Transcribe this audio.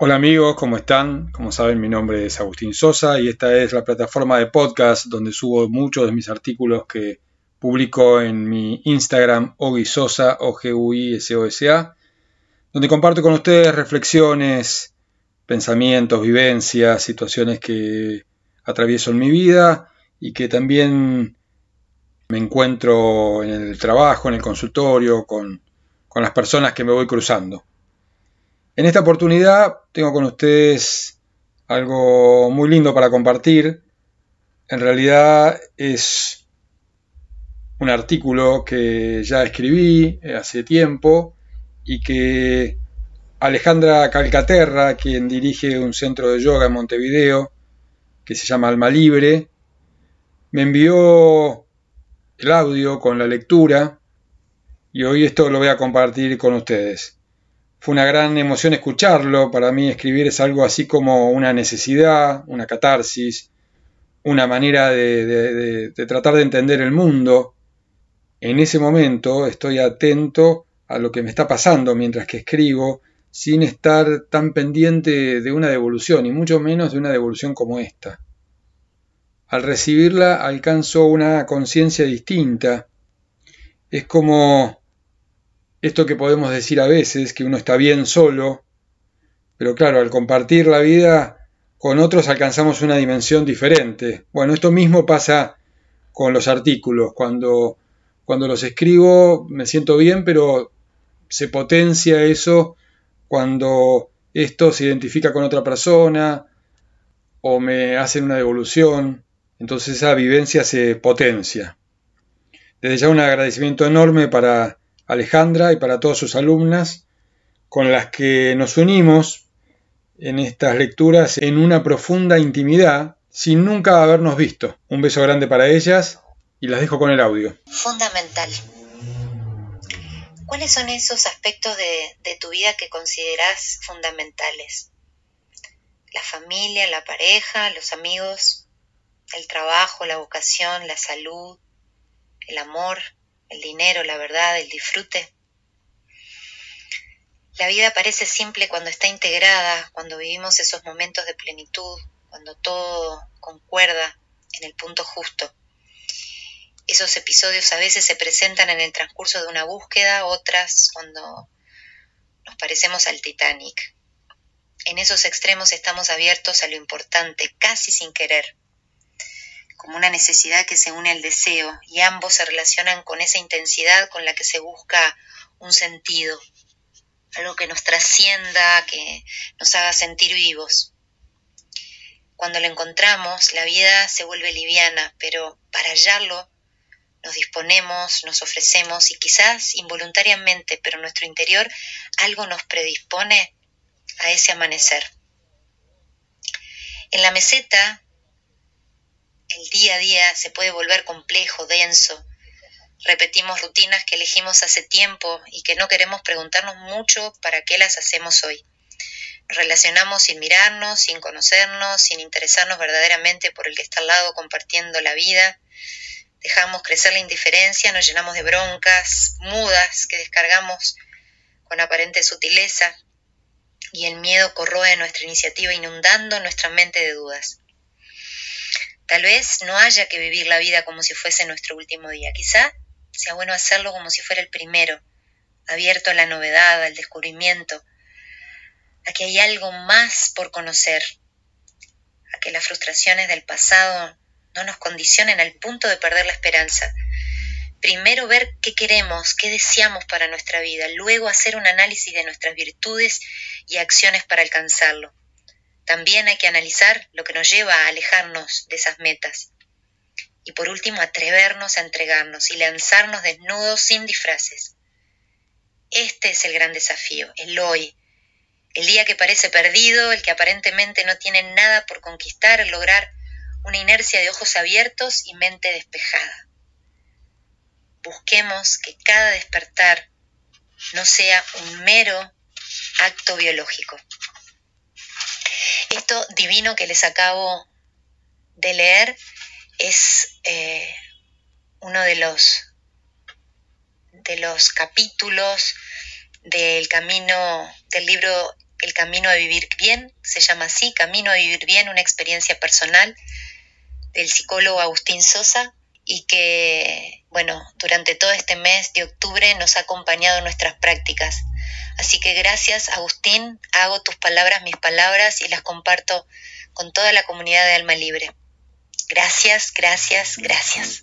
Hola amigos, ¿cómo están? Como saben, mi nombre es Agustín Sosa y esta es la plataforma de podcast donde subo muchos de mis artículos que publico en mi Instagram Ogisosa, o g u i s o s a donde comparto con ustedes reflexiones, pensamientos, vivencias, situaciones que atravieso en mi vida y que también me encuentro en el trabajo, en el consultorio, con, con las personas que me voy cruzando. En esta oportunidad tengo con ustedes algo muy lindo para compartir. En realidad es un artículo que ya escribí hace tiempo y que Alejandra Calcaterra, quien dirige un centro de yoga en Montevideo, que se llama Alma Libre, me envió el audio con la lectura y hoy esto lo voy a compartir con ustedes. Fue una gran emoción escucharlo. Para mí escribir es algo así como una necesidad, una catarsis, una manera de, tratar de entender el mundo. En ese momento estoy atento a lo que me está pasando mientras que escribo, sin estar tan pendiente de una devolución, y mucho menos de una devolución como esta. Al recibirla alcanzo una conciencia distinta. Es como esto que podemos decir a veces, que uno está bien solo, pero claro, al compartir la vida con otros alcanzamos una dimensión diferente. Bueno, esto mismo pasa con los artículos. Cuando, cuando los escribo me siento bien, pero se potencia eso cuando esto se identifica con otra persona o me hacen una devolución. Entonces esa vivencia se potencia. Desde ya un agradecimiento enorme para Alejandra y para todas sus alumnas, con las que nos unimos en estas lecturas en una profunda intimidad, sin nunca habernos visto. Un beso grande para ellas y las dejo con el audio. Fundamental. ¿Cuáles son esos aspectos de, tu vida que consideras fundamentales? La familia, la pareja, los amigos, el trabajo, la vocación, la salud, el amor, el dinero, la verdad, el disfrute. La vida parece simple cuando está integrada, cuando vivimos esos momentos de plenitud, cuando todo concuerda en el punto justo. Esos episodios a veces se presentan en el transcurso de una búsqueda, otras cuando nos parecemos al Titanic. En esos extremos estamos abiertos a lo importante, casi sin querer como una necesidad que se une al deseo y ambos se relacionan con esa intensidad con la que se busca un sentido, algo que nos trascienda, que nos haga sentir vivos. Cuando lo encontramos, la vida se vuelve liviana, pero para hallarlo nos disponemos, nos ofrecemos y quizás involuntariamente, pero en nuestro interior algo nos predispone a ese amanecer. En la meseta el día a día se puede volver complejo, denso. Repetimos rutinas que elegimos hace tiempo y que no queremos preguntarnos mucho para qué las hacemos hoy. Nos relacionamos sin mirarnos, sin conocernos, sin interesarnos verdaderamente por el que está al lado compartiendo la vida. Dejamos crecer la indiferencia, nos llenamos de broncas mudas que descargamos con aparente sutileza y el miedo corroe nuestra iniciativa inundando nuestra mente de dudas. Tal vez no haya que vivir la vida como si fuese nuestro último día. Quizá sea bueno hacerlo como si fuera el primero, abierto a la novedad, al descubrimiento, a que hay algo más por conocer, a que las frustraciones del pasado no nos condicionen al punto de perder la esperanza. Primero ver qué queremos, qué deseamos para nuestra vida, luego hacer un análisis de nuestras virtudes y acciones para alcanzarlo. También hay que analizar lo que nos lleva a alejarnos de esas metas. Y por último, atrevernos a entregarnos y lanzarnos desnudos sin disfraces. Este es el gran desafío, el hoy, el día que parece perdido, el que aparentemente no tiene nada por conquistar, lograr una inercia de ojos abiertos y mente despejada. Busquemos que cada despertar no sea un mero acto biológico. Esto divino que les acabo de leer es eh, uno de los, de los capítulos del camino del libro El Camino de Vivir Bien, se llama así, Camino de Vivir Bien, una experiencia personal del psicólogo Agustín Sosa y que, bueno, durante todo este mes de octubre nos ha acompañado en nuestras prácticas. Así que gracias Agustín, hago tus palabras mis palabras y las comparto con toda la comunidad de Alma Libre. Gracias, gracias, gracias.